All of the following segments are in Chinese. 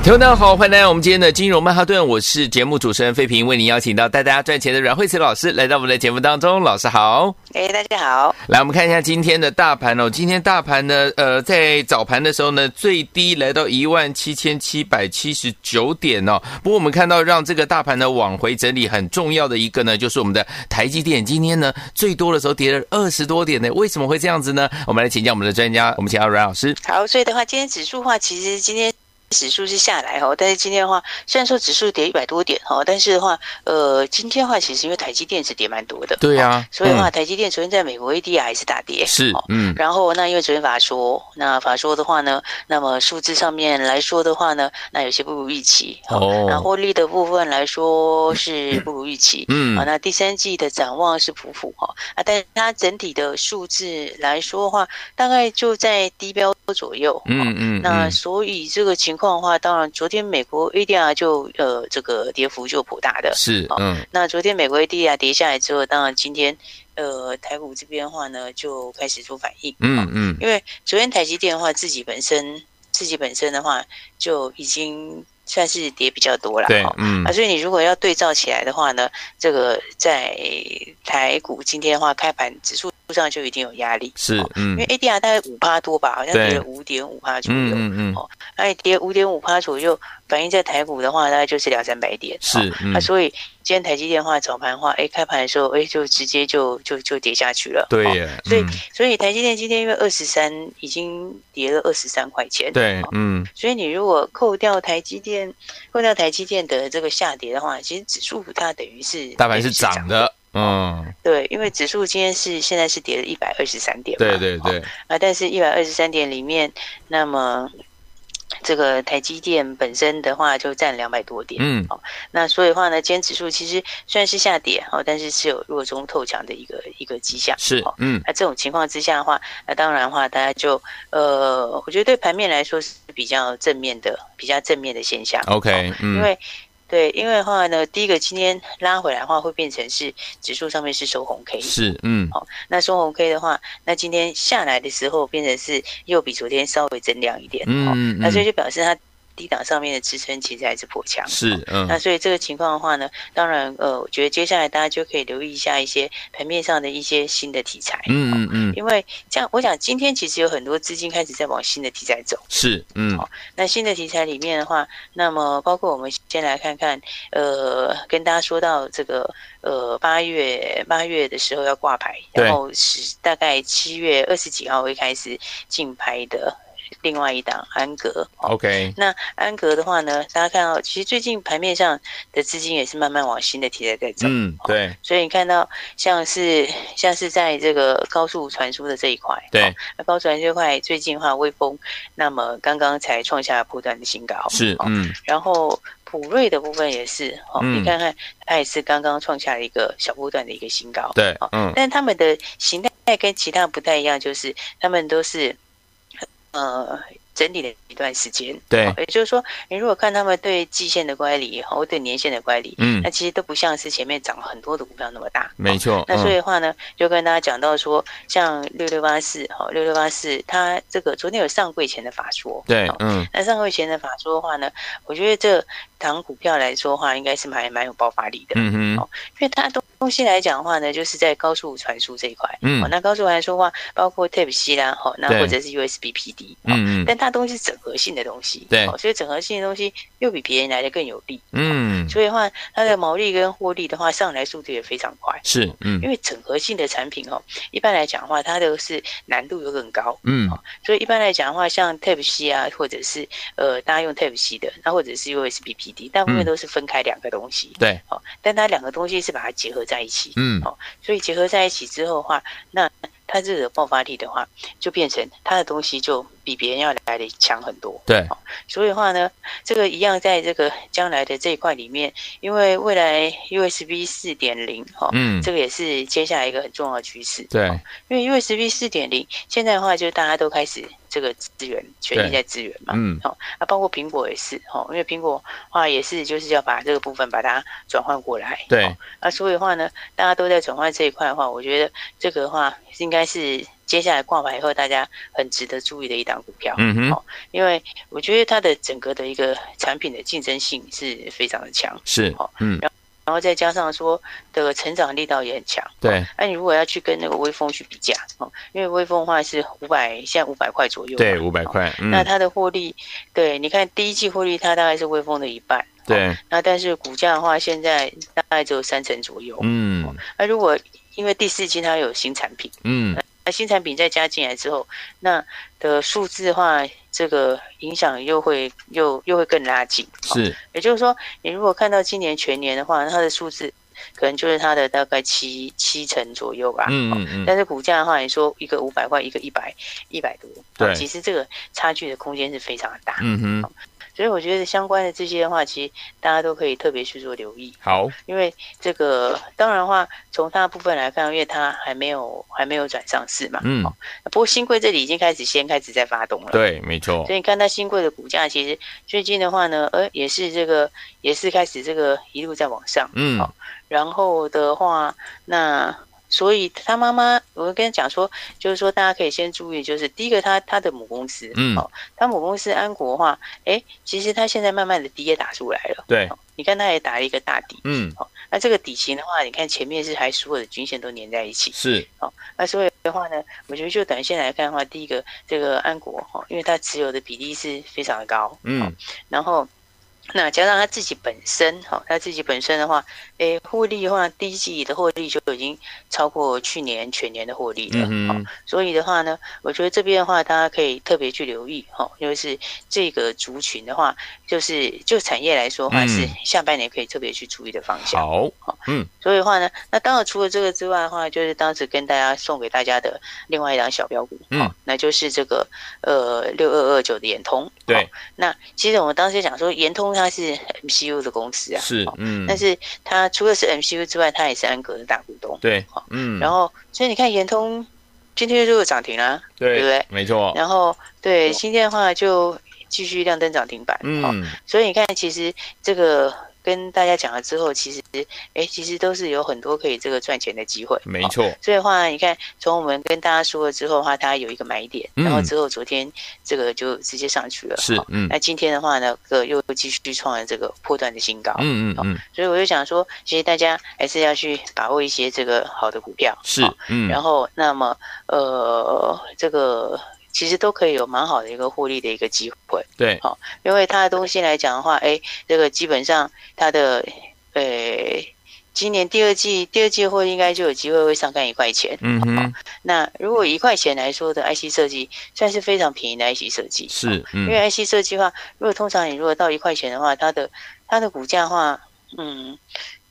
听众大家好，欢迎来到我们今天的金融曼哈顿，我是节目主持人费平，为您邀请到带大家赚钱的阮慧慈老师来到我们的节目当中，老师好，哎，大家好，来我们看一下今天的大盘哦，今天大盘呢，呃，在早盘的时候呢，最低来到一万七千七百七十九点哦，不过我们看到让这个大盘呢往回整理很重要的一个呢，就是我们的台积电，今天呢最多的时候跌了二十多点呢，为什么会这样子呢？我们来请教我们的专家，我们请到阮老师。好，所以的话，今天指数的话，其实今天。指数是下来哈，但是今天的话，虽然说指数跌一百多点哈，但是的话，呃，今天的话其实因为台积电是跌蛮多的，对呀，所以的话，台积电昨天在美国 ADR 还是大跌，是，嗯，然后那因为昨天法说，那法说的话呢，那么数字上面来说的话呢，那有些不如预期，哦，那获利的部分来说是不如预期，嗯，啊，那第三季的展望是普普哈，啊，但是它整体的数字来说的话，大概就在低标左右，嗯嗯，那所以这个情况。的话，当然，昨天美国 ADR 就呃，这个跌幅就颇大的，是，嗯，那昨天美国 ADR 跌下来之后，当然今天呃，台股这边的话呢，就开始做反应，嗯嗯，因为昨天台积电的话，自己本身自己本身的话，就已经算是跌比较多了，对，嗯，啊，所以你如果要对照起来的话呢，这个在台股今天的话，开盘指数。上就一定有压力，是，嗯，因为 ADR 大概五趴多吧，好像跌了五点五趴左右，嗯嗯，哦，哎，跌五点五趴左右，反映在台股的话，大概就是两三百点，是，啊，所以今天台积电的话早盘的话，哎，开盘的时候，哎，就直接就就就跌下去了，对，所以所以台积电今天因为二十三已经跌了二十三块钱，对，嗯，所以你如果扣掉台积电，扣掉台积电的这个下跌的话，其实指数它等于是大盘是涨的。嗯，对，因为指数今天是现在是跌了一百二十三点嘛，对对对，啊，但是一百二十三点里面，那么这个台积电本身的话就占两百多点，嗯，哦，那所以的话呢，今天指数其实虽然是下跌，哦，但是是有弱中透强的一个一个迹象，是，嗯，那这种情况之下的话，那当然的话，大家就呃，我觉得对盘面来说是比较正面的，比较正面的现象，OK，嗯，因为。对，因为的话呢，第一个今天拉回来的话，会变成是指数上面是收红 K，是，嗯，好，那收红 K 的话，那今天下来的时候，变成是又比昨天稍微增量一点，嗯，那所以就表示它。低档上面的支撑其实还是颇强，是，嗯，那所以这个情况的话呢，当然，呃，我觉得接下来大家就可以留意一下一些盘面上的一些新的题材，嗯嗯嗯，因为这样，我想今天其实有很多资金开始在往新的题材走，是，嗯，好，那新的题材里面的话，那么包括我们先来看看，呃，跟大家说到这个，呃，八月八月的时候要挂牌，然后是大概七月二十几号会开始竞拍的。另外一档安格，OK，那安格的话呢，大家看到其实最近盘面上的资金也是慢慢往新的题材在走，嗯，对，所以你看到像是像是在这个高速传输的这一块，对，那高速传输这块最近的话，微风那么刚刚才创下波段的新高，是，嗯，然后普瑞的部分也是，哦，你看看它也是刚刚创下了一个小波段的一个新高，对，嗯，但他们的形态跟其他不太一样，就是他们都是。呃，整理了一段时间，对，也就是说，你如果看他们对季线的乖离，或对年线的乖离，嗯，那其实都不像是前面涨了很多的股票那么大，没错。那所以的话呢，就跟大家讲到说，像六六八四，哈，六六八四，它这个昨天有上柜前的法说，对，嗯，那上柜前的法说的话呢，我觉得这档股票来说的话，应该是蛮蛮有爆发力的，嗯哼，因为它都。东西来讲的话呢，就是在高速传输这一块，嗯，那高速传输的话，包括 Type C 啦，好，那或者是 USB PD，嗯嗯，但它东西是整合性的东西，对，所以整合性的东西又比别人来的更有利，嗯，所以的话，它的毛利跟获利的话，上来速度也非常快，是，嗯，因为整合性的产品哦，一般来讲的话，它都是难度又更高，嗯，所以一般来讲的话，像 Type C 啊，或者是呃，大家用 Type C 的，那或者是 USB PD，大部分都是分开两个东西，对，好，但它两个东西是把它结合在一起，嗯，好，所以结合在一起之后的话，那它这个爆发力的话，就变成它的东西就比别人要来的强很多。对，所以的话呢，这个一样在这个将来的这一块里面，因为未来 USB 四点零哈，嗯，这个也是接下来一个很重要的趋势。对，因为 USB 四点零现在的话，就大家都开始这个资源全力在资源嘛，嗯，好，啊，包括苹果也是哈，因为苹果话也是就是要把这个部分把它转换过来。对，啊，所以的话呢，大家都在转换这一块的话，我觉得这个的话应该是。接下来挂牌以后，大家很值得注意的一档股票，嗯哼，哦，因为我觉得它的整个的一个产品的竞争性是非常的强，是，哦，嗯，然后然后再加上说的成长力道也很强，对，那你如果要去跟那个微风去比价，哦，因为微风的话是五百，现在五百块左右，对，五百块，那它的获利，对，你看第一季获利它大概是微风的一半，对，那但是股价的话现在大概只有三成左右，嗯，那如果因为第四季它有新产品，嗯。新产品再加进来之后，那的数字的话，这个影响又会又又会更拉近。是，也就是说，你如果看到今年全年的话，它的数字可能就是它的大概七七成左右吧。嗯嗯嗯。但是股价的话，你说一个五百块，一个一百一百多，对，其实这个差距的空间是非常的大。嗯哼。所以我觉得相关的这些的话，其实大家都可以特别去做留意。好，因为这个当然的话，从它的部分来看，因为它还没有还没有转上市嘛。嗯。不过新贵这里已经开始先开始在发动了。对，没错。所以你看它新贵的股价，其实最近的话呢，呃，也是这个也是开始这个一路在往上。嗯。然后的话，那。所以他妈妈，我跟他讲说，就是说大家可以先注意，就是第一个他他的母公司，嗯，哦，他母公司安国的话，哎，其实他现在慢慢的底也打出来了，对，你看他也打了一个大底，嗯，好，那这个底型的话，你看前面是还所有的均线都粘在一起，是，好，那所以的话呢，我觉得就短线来看的话，第一个这个安国哈，因为它持有的比例是非常的高，嗯，然后。那加上他自己本身，哈，他自己本身的话，诶，获利的话，第一季的获利就已经超过去年全年的获利了，嗯哦，所以的话呢，我觉得这边的话，大家可以特别去留意，哈，就是这个族群的话，就是就产业来说的话，是下半年可以特别去注意的方向。好，嗯，所以的话呢，那当然除了这个之外的话，就是当时跟大家送给大家的另外一张小标股，嗯，那就是这个呃六二二九的延通，对，那其实我们当时讲说延通。它是 MCU 的公司啊，是，嗯，但是它除了是 MCU 之外，它也是安格的大股东，对，嗯，然后所以你看，延通今天就有涨停了，对，对不对？没错。然后对，今天的话就继续亮灯涨停板，嗯，所以你看，其实这个。跟大家讲了之后，其实，哎，其实都是有很多可以这个赚钱的机会。没错。所以的话，你看，从我们跟大家说了之后的话，它有一个买点，然后之后昨天这个就直接上去了。是，嗯。那今天的话呢，个又继续创了这个破断的新高。嗯嗯嗯。所以我就想说，其实大家还是要去把握一些这个好的股票。是，嗯。然后，那么，呃，这个。其实都可以有蛮好的一个获利的一个机会，对，好，因为它的东西来讲的话，哎，这个基本上它的，呃，今年第二季第二季获利应该就有机会会上看一块钱，嗯哼，那如果一块钱来说的 IC 设计算是非常便宜的 IC 设计，是，嗯，因为 IC 设计的话，如果通常你如果到一块钱的话，它的它的股价的话，嗯。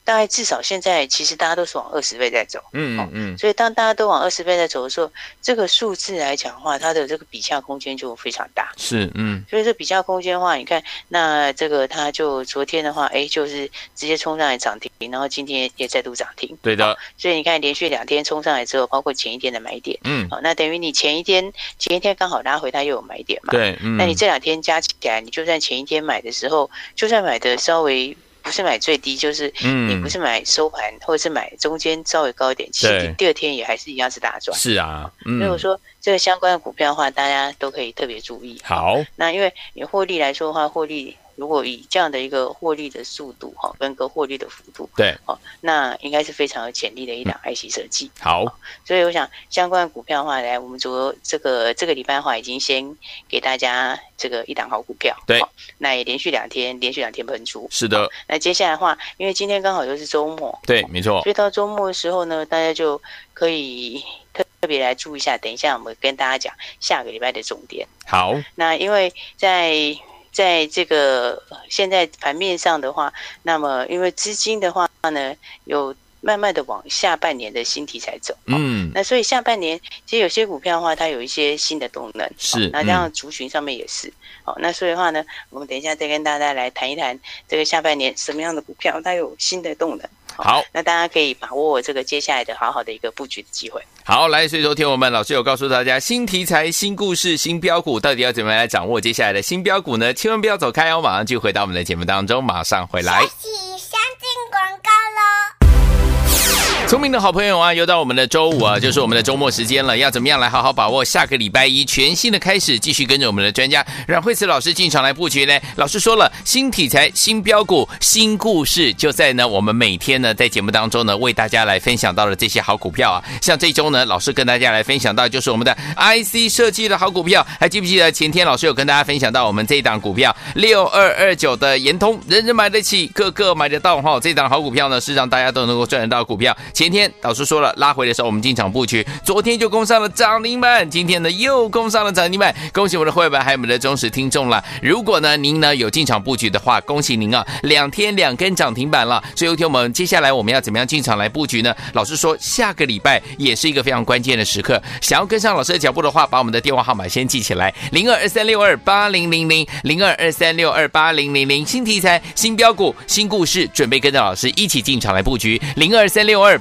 大概至少现在其实大家都是往二十倍在走，嗯嗯嗯，所以当大家都往二十倍在走的时候，这个数字来讲的话，它的这个比价空间就非常大，是嗯，所以这比价空间的话，你看那这个它就昨天的话，哎，就是直接冲上来涨停，然后今天也再度涨停，对的，所以你看连续两天冲上来之后，包括前一天的买点，嗯，好，那等于你前一天前一天刚好拉回，它又有买点嘛，对，嗯，那你这两天加起来，你就算前一天买的时候，就算买的稍微。不是买最低，就是你不是买收盘，嗯、或者是买中间稍微高一点，其实第二天也还是一样是大赚。是啊，嗯、如果说这个相关的股票的话，大家都可以特别注意。好，那因为你获利来说的话，获利。如果以这样的一个获利的速度哈，跟个获利的幅度，对，哦，那应该是非常有潜力的一档 IC 设计。好，所以我想相关的股票的话，来，我们昨这个这个礼拜的话，已经先给大家这个一档好股票。对，那也连续两天，连续两天喷出。是的。那接下来的话，因为今天刚好又是周末，对，没错。所以到周末的时候呢，大家就可以特特别来注意一下。等一下，我们跟大家讲下个礼拜的重点。好，那因为在。在这个现在盘面上的话，那么因为资金的话呢，有慢慢的往下半年的新题材走。嗯，那所以下半年其实有些股票的话，它有一些新的动能。是，那这样族群上面也是。好，那所以的话呢，我们等一下再跟大家来谈一谈这个下半年什么样的股票它有新的动能。好，那大家可以把握这个接下来的好好的一个布局的机会。好，来，所以说听我们老师有告诉大家，新题材、新故事、新标股，到底要怎么样来掌握接下来的新标股呢？千万不要走开哦，马上就回到我们的节目当中，马上回来。聪明的好朋友啊，又到我们的周五啊，就是我们的周末时间了。要怎么样来好好把握下个礼拜一全新的开始？继续跟着我们的专家阮慧慈老师进场来布局呢？老师说了，新题材、新标股、新故事，就在呢我们每天呢在节目当中呢为大家来分享到了这些好股票啊。像这周呢，老师跟大家来分享到就是我们的 IC 设计的好股票，还记不记得前天老师有跟大家分享到我们这一档股票六二二九的延通，人人买得起，个个买得到哈。这档好股票呢是让大家都能够赚得到股票。前天导师说了，拉回的时候我们进场布局，昨天就攻上了涨停板，今天呢又攻上了涨停板，恭喜我们的会员还有我们的忠实听众了。如果呢您呢有进场布局的话，恭喜您啊，两天两根涨停板了。所以有天我们接下来我们要怎么样进场来布局呢？老师说下个礼拜也是一个非常关键的时刻，想要跟上老师的脚步的话，把我们的电话号码先记起来，零二二三六二八零零零，零二二三六二八零零零，新题材、新标股、新故事，准备跟着老师一起进场来布局，零二三六二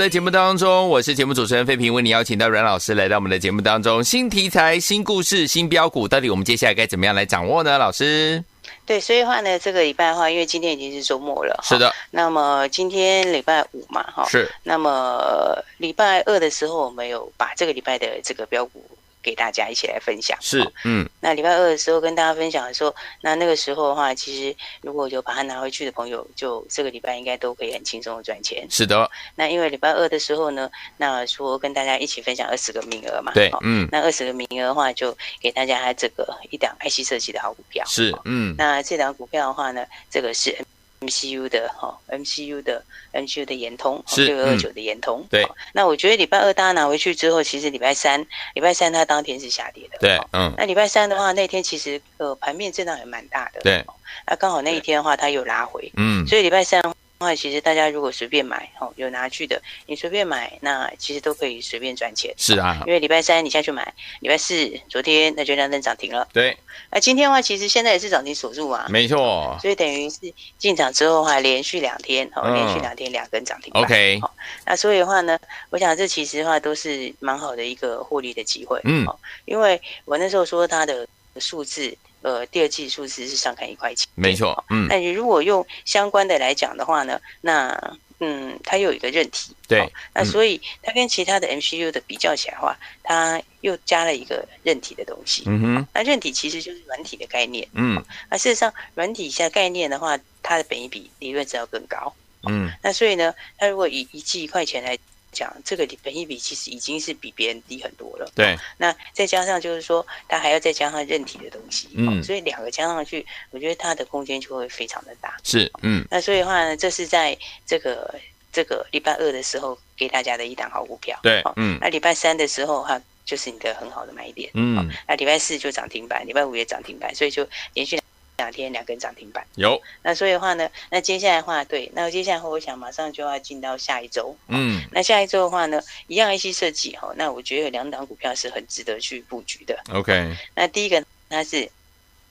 的节目当中，我是节目主持人费平，为你邀请到阮老师来到我们的节目当中。新题材、新故事、新标股，到底我们接下来该怎么样来掌握呢？老师，对，所以的话呢，这个礼拜的话，因为今天已经是周末了，是的。那么今天礼拜五嘛，哈，是。那么礼拜二的时候，我们有把这个礼拜的这个标股。给大家一起来分享是，嗯，那礼拜二的时候跟大家分享的时候，那那个时候的话，其实如果有把它拿回去的朋友，就这个礼拜应该都可以很轻松的赚钱。是的，那因为礼拜二的时候呢，那说跟大家一起分享二十个名额嘛，对，嗯，那二十个名额的话，就给大家这个一档 IC 设计的好股票。是，嗯，那这档股票的话呢，这个是。MCU 的哈，MCU 的 MCU 的延通是六二二九的延通，对。那我觉得礼拜二大家拿回去之后，其实礼拜三，礼拜三它当天是下跌的，对，嗯。那礼拜三的话，那天其实呃盘面震荡也蛮大的，对。那刚好那一天的话，它又拉回，嗯。所以礼拜三。话其实大家如果随便买，哦，有拿去的，你随便买，那其实都可以随便赚钱。是啊，因为礼拜三你下去买，礼拜四昨天那就亮灯涨停了。对，那今天的话，其实现在也是涨停锁住啊。没错。所以等于是进场之后的话，连续两天，哦，连续两天两根涨停。OK。那所以的话呢，我想这其实的话都是蛮好的一个获利的机会。嗯。因为我那时候说它的数字。呃，第二季数字是上看一块钱，没错，嗯。那你如果用相关的来讲的话呢，那嗯，它又有一个韧体，对。那所以它跟其他的 MCU 的比较起来的话，它又加了一个韧体的东西。嗯哼。那韧体其实就是软体的概念。嗯。那事实上，软体下概念的话，它的本益比理论值要更高。嗯。那所以呢，它如果以一季一块钱来。讲这个本益比其实已经是比别人低很多了。对，那再加上就是说，它还要再加上认体的东西，嗯，所以两个加上去，我觉得它的空间就会非常的大。是，嗯，那所以的话呢，这是在这个这个礼拜二的时候给大家的一档好股票。对，嗯，那礼拜三的时候哈，就是你的很好的买点。嗯，那礼拜四就涨停板，礼拜五也涨停板，所以就连续。两天两根涨停板。有，那所以的话呢，那接下来的话，对，那接下来的话，我想马上就要进到下一周，嗯，那下一周的话呢，一样 IC 设计哈，那我觉得有两档股票是很值得去布局的。OK，那第一个它是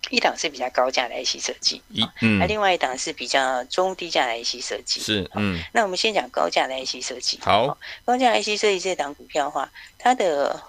一档是比较高价的 IC 设计，一嗯，那另外一档是比较中低价的 IC 设计，是嗯，那我们先讲高价的 IC 设计，好，高价 IC 设计这档股票的话，它的。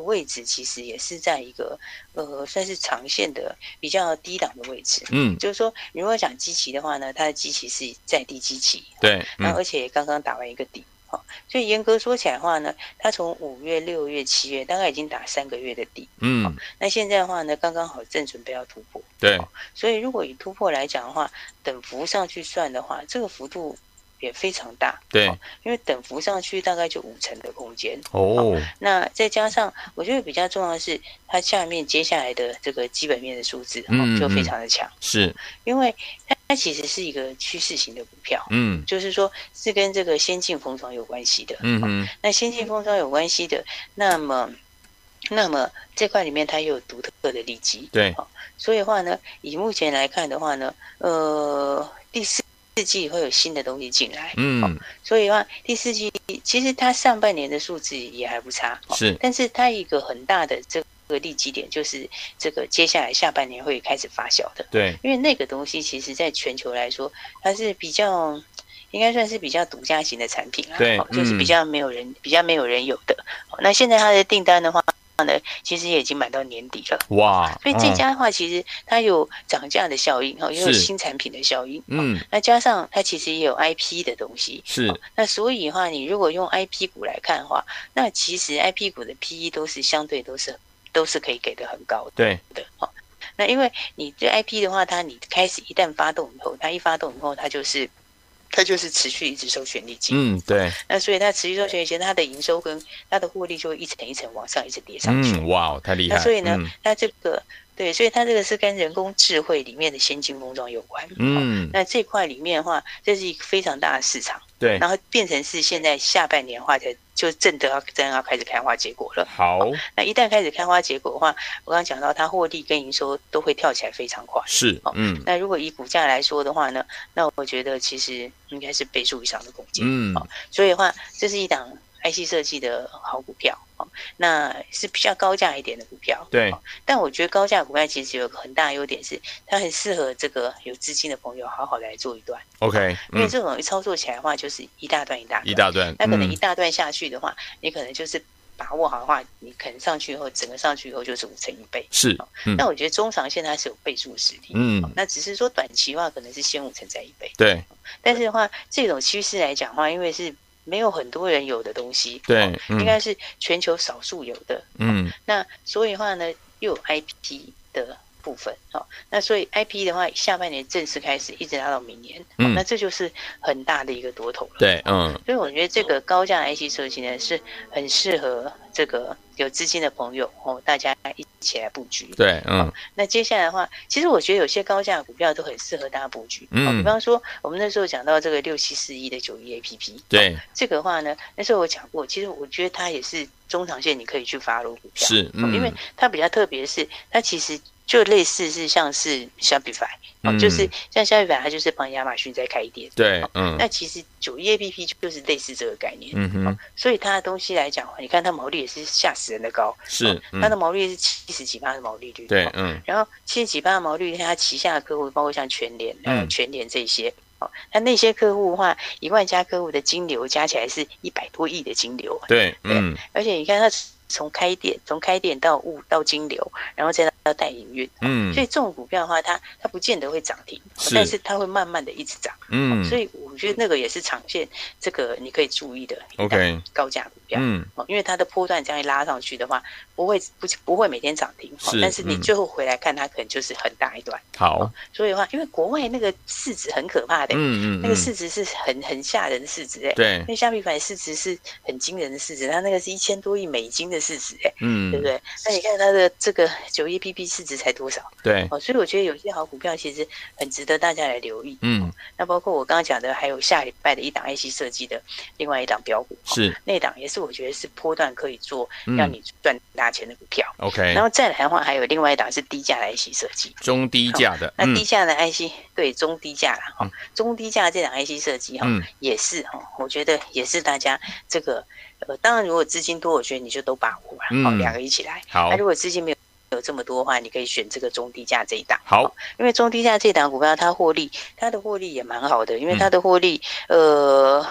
位置其实也是在一个呃，算是长线的比较低档的位置。嗯，就是说，如果讲基期的话呢，它的基期是在低基期。对，那、嗯、而且刚刚打完一个底，好，所以严格说起来的话呢，它从五月、六月、七月大概已经打三个月的底。嗯，那现在的话呢，刚刚好正准备要突破。对，所以如果以突破来讲的话，等幅上去算的话，这个幅度。也非常大，对，因为等幅上去大概就五成的空间哦。那再加上，我觉得比较重要的是，它下面接下来的这个基本面的数字，嗯，就非常的强，是因为它它其实是一个趋势型的股票，嗯，就是说是跟这个先进封装有关系的，嗯嗯。那先进封装有关系的，那么那么这块里面它又有独特的利基，对，所以的话呢，以目前来看的话呢，呃，第四。四季会有新的东西进来，嗯、哦，所以的话第四季其实它上半年的数字也还不差，是，但是它一个很大的这个利基点就是这个接下来下半年会开始发酵的，对，因为那个东西其实在全球来说它是比较应该算是比较独家型的产品啊，对，就是比较没有人、嗯、比较没有人有的，那现在它的订单的话。呢，其实也已经买到年底了哇！所以这家的话，其实它有涨价的效应，哈，也有新产品的效应，嗯，那加上它其实也有 IP 的东西，是。那所以的话，你如果用 IP 股来看的话，那其实 IP 股的 PE 都是相对都是都是可以给的很高的，对的，好。那因为你这 IP 的话，它你开始一旦发动以后，它一发动以后，它就是。它就是持续一直收权利金，嗯，对。那所以它持续收权利金，它的营收跟它的获利就会一层一层往上，一直叠上去。嗯，哇，太厉害。那所以呢，嗯、它这个对，所以它这个是跟人工智慧里面的先进封装有关。嗯，那这块里面的话，这是一个非常大的市场。对，然后变成是现在下半年的话，才就正的要正要开始开花结果了。好，那一旦开始开花结果的话，我刚刚讲到它获利跟营收都会跳起来非常快。是，嗯。那如果以股价来说的话呢，那我觉得其实应该是倍数以上的空间。嗯，所以的话，这是一档 IC 设计的好股票，哦，那是比较高价一点的股票。对，但我觉得高价股票其实有个很大的优点是，它很适合这个有资金的朋友好好来做一段。OK，因为这种一操作起来的话，就是一大段一大段，一大段，那可能一大段下去的话，你可能就是。把握好的话，你可能上去以后，整个上去以后就是五成一倍。是，那、嗯、我觉得中长线它是有倍数实力。嗯，那只是说短期的话，可能是先五成再一倍。对，但是的话，这种趋势来讲的话，因为是没有很多人有的东西，对，应该是全球少数有的。嗯，那所以的话呢，又有 IP 的。部分好，那所以 IP 的话，下半年正式开始，一直拉到明年，嗯，那这就是很大的一个多头了。对，嗯，所以我觉得这个高价 IC 设计呢，是很适合这个有资金的朋友哦，大家一起来布局。对，嗯，那接下来的话，其实我觉得有些高价股票都很适合大家布局。嗯，比方说我们那时候讲到这个六七四一的九一 APP，对，这个的话呢，那时候我讲过，其实我觉得它也是中长线你可以去 follow 股票，是，嗯，因为它比较特别的是，它其实。就类似是像是 Shopify，哦，就是像 Shopify，它就是帮亚马逊在开店。对，嗯，那其实九一 APP 就是类似这个概念。嗯哼，所以它的东西来讲，你看它毛利也是吓死人的高。是，它的毛利是七十几趴的毛利率。对，嗯。然后七十几趴的毛利率，它旗下的客户包括像全联、嗯，全联这些，哦，那那些客户的话，一万家客户的金流加起来是一百多亿的金流。对，嗯。而且你看它。从开店，从开店到物到金流，然后再到带营运，嗯，所以这种股票的话，它它不见得会涨停，是。但是它会慢慢的一直涨，嗯，所以我觉得那个也是长线，这个你可以注意的，OK，高价股票，嗯，因为它的波段这样一拉上去的话，不会不不会每天涨停，是，但是你最后回来看，它可能就是很大一段，好，所以的话，因为国外那个市值很可怕的，嗯嗯，那个市值是很很吓人的市值，哎，对，那虾皮反市值是很惊人的市值，它那个是一千多亿美金的。市值哎，嗯，对不对？那你看它的这个九一 APP 市值才多少？对，哦，所以我觉得有些好股票其实很值得大家来留意。嗯，那包括我刚刚讲的，还有下礼拜的一档 IC 设计的另外一档标股，是那档也是我觉得是波段可以做，让你赚大钱的股票。OK，然后再来的话，还有另外一档是低价的 IC 设计，中低价的。那低价的 IC 对中低价了哈，中低价这档 IC 设计哈，也是哈，我觉得也是大家这个。呃，当然，如果资金多，我觉得你就都把握了，好，两个一起来。好，那如果资金没有有这么多的话，你可以选这个中低价这一档。好，因为中低价这档股票它获利，它的获利也蛮好的，因为它的获利，呃。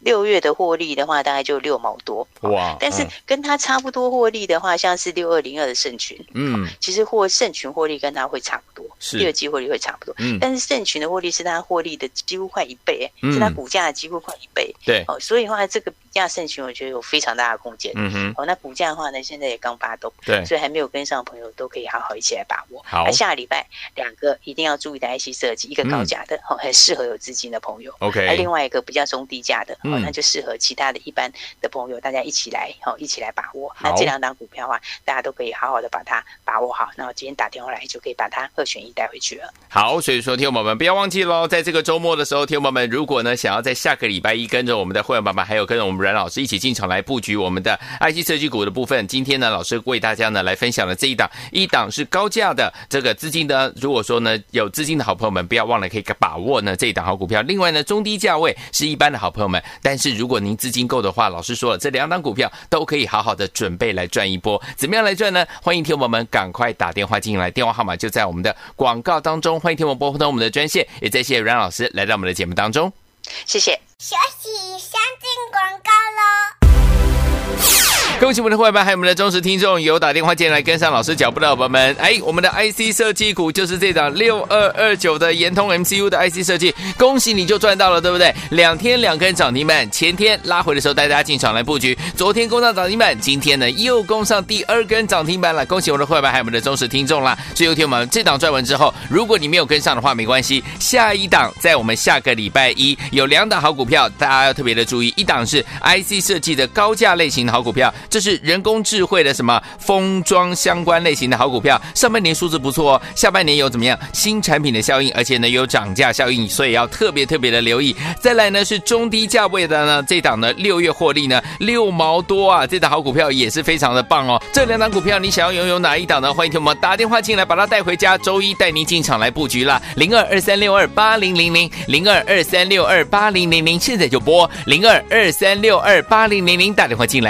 六月的获利的话，大概就六毛多哇。但是跟它差不多获利的话，像是六二零二的盛群，嗯，其实获盛群获利跟它会差不多，是第二季获利会差不多。嗯，但是盛群的获利是它获利的几乎快一倍，嗯是它股价几乎快一倍。对，哦，所以的话这个比价盛群，我觉得有非常大的空间。嗯哼，哦，那股价的话呢，现在也刚发动，对，所以还没有跟上的朋友都可以好好一起来把握。好，那下礼拜两个一定要注意的 IC 设计，一个高价的，哦，很适合有资金的朋友。OK，那另外一个比较中低价的，哦，那就适合。其他的一般的朋友，大家一起来，哦，一起来把握。那这两档股票的话，大家都可以好好的把它把握好。那我今天打电话来，就可以把它二选一带回去了。好，所以说，听友们不要忘记喽，在这个周末的时候，听友们如果呢想要在下个礼拜一跟着我们的会员爸爸，还有跟着我们阮老师一起进场来布局我们的 IC 设计股的部分，今天呢，老师为大家呢来分享了这一档，一档是高价的这个资金呢，如果说呢有资金的好朋友们，不要忘了可以把握呢这一档好股票。另外呢，中低价位是一般的好朋友们，但是如果您资金够的话，老老师说了，这两档股票都可以好好的准备来赚一波，怎么样来赚呢？欢迎听我们赶快打电话进来，电话号码就在我们的广告当中。欢迎听我们拨通我们的专线，也再谢谢阮老师来到我们的节目当中，谢谢。休息，先进广告喽。恭喜我们的会员，还有我们的忠实听众，有打电话进来跟上老师脚步的伙伴们。哎，我们的 IC 设计股就是这档六二二九的研通 MCU 的 IC 设计，恭喜你就赚到了，对不对？两天两根涨停板，前天拉回的时候带大家进场来布局，昨天攻上涨停板，今天呢又攻上第二根涨停板了。恭喜我们的会员，还有我们的忠实听众啦！所以有天我们这档赚完之后，如果你没有跟上的话，没关系，下一档在我们下个礼拜一有两档好股票，大家要特别的注意，一档是 IC 设计的高价类型好股票。这是人工智慧的什么封装相关类型的好股票，上半年数字不错哦，下半年有怎么样新产品的效应，而且呢有涨价效应，所以要特别特别的留意。再来呢是中低价位的呢这档呢六月获利呢六毛多啊，这档好股票也是非常的棒哦。这两档股票你想要拥有哪一档呢？欢迎听我们打电话进来把它带回家，周一带您进场来布局啦，零二二三六二八零零零零二二三六二八零零零，现在就拨零二二三六二八零零零打电话进来，